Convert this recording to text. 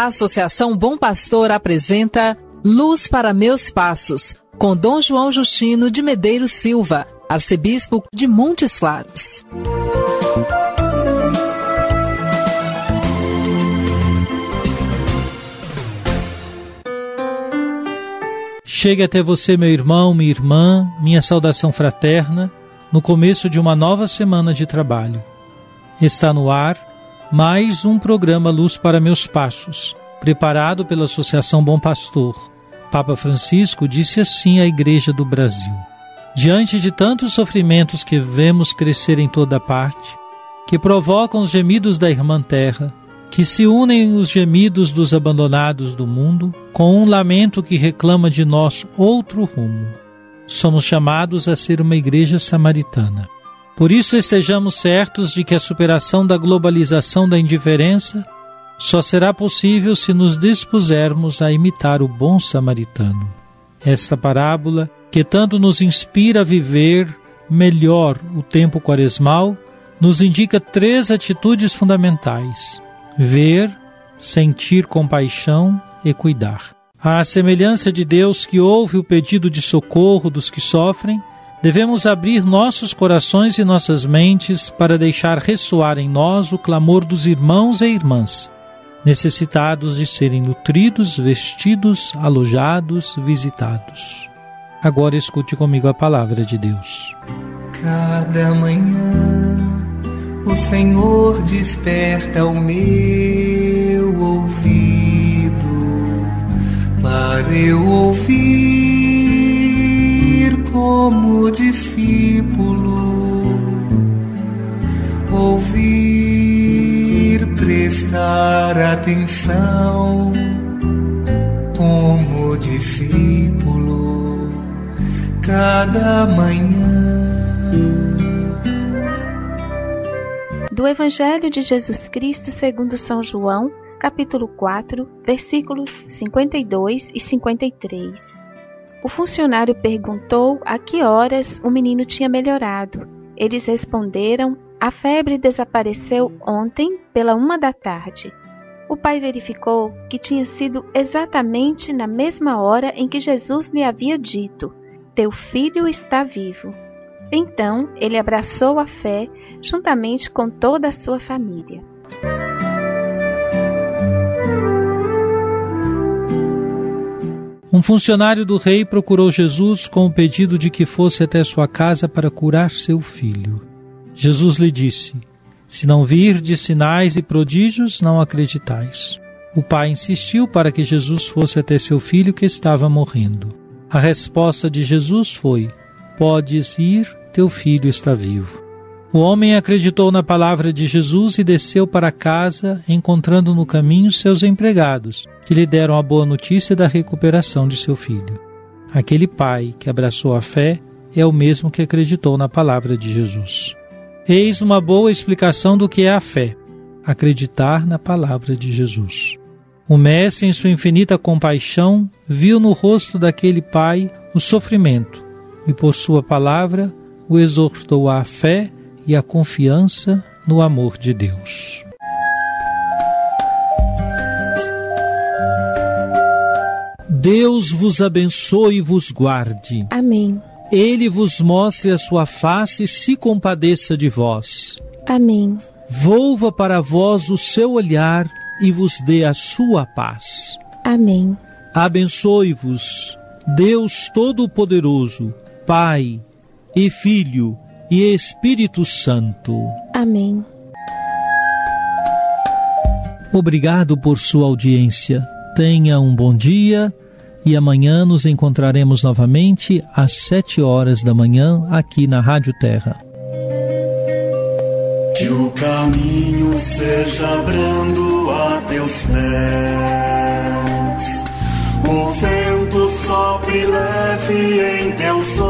A Associação Bom Pastor apresenta Luz para Meus Passos, com Dom João Justino de Medeiros Silva, arcebispo de Montes Claros. Chegue até você, meu irmão, minha irmã, minha saudação fraterna, no começo de uma nova semana de trabalho. Está no ar mais um programa Luz para Meus Passos, preparado pela Associação Bom Pastor. Papa Francisco disse assim à Igreja do Brasil: Diante de tantos sofrimentos que vemos crescer em toda parte, que provocam os gemidos da irmã terra, que se unem os gemidos dos abandonados do mundo, com um lamento que reclama de nós outro rumo. Somos chamados a ser uma igreja samaritana por isso, estejamos certos de que a superação da globalização da indiferença só será possível se nos dispusermos a imitar o bom samaritano. Esta parábola, que tanto nos inspira a viver melhor o tempo quaresmal, nos indica três atitudes fundamentais: ver, sentir compaixão e cuidar. À semelhança de Deus que ouve o pedido de socorro dos que sofrem, Devemos abrir nossos corações e nossas mentes para deixar ressoar em nós o clamor dos irmãos e irmãs, necessitados de serem nutridos, vestidos, alojados, visitados. Agora escute comigo a palavra de Deus. Cada manhã o Senhor desperta o meu ouvido para eu ouvir como discípulo, ouvir, prestar atenção, como discípulo, cada manhã. Do Evangelho de Jesus Cristo segundo São João, capítulo 4, versículos 52 e 53. O funcionário perguntou a que horas o menino tinha melhorado. Eles responderam: a febre desapareceu ontem pela uma da tarde. O pai verificou que tinha sido exatamente na mesma hora em que Jesus lhe havia dito: Teu filho está vivo. Então ele abraçou a fé juntamente com toda a sua família. Um funcionário do rei procurou Jesus com o pedido de que fosse até sua casa para curar seu filho. Jesus lhe disse: Se não virdes sinais e prodígios, não acreditais. O pai insistiu para que Jesus fosse até seu filho que estava morrendo. A resposta de Jesus foi: Podes ir, teu filho está vivo. O homem acreditou na palavra de Jesus e desceu para casa, encontrando no caminho seus empregados, que lhe deram a boa notícia da recuperação de seu filho. Aquele pai que abraçou a fé é o mesmo que acreditou na palavra de Jesus. Eis uma boa explicação do que é a fé: acreditar na palavra de Jesus. O Mestre, em sua infinita compaixão, viu no rosto daquele pai o sofrimento e, por sua palavra, o exortou à fé e a confiança no amor de Deus. Deus vos abençoe e vos guarde. Amém. Ele vos mostre a sua face e se compadeça de vós. Amém. Volva para vós o seu olhar e vos dê a sua paz. Amém. Abençoe-vos, Deus Todo-Poderoso, Pai e Filho e Espírito Santo. Amém. Obrigado por sua audiência. Tenha um bom dia e amanhã nos encontraremos novamente às sete horas da manhã aqui na Rádio Terra. Que o caminho seja brando a teus pés. O sempre leve em teus ombros.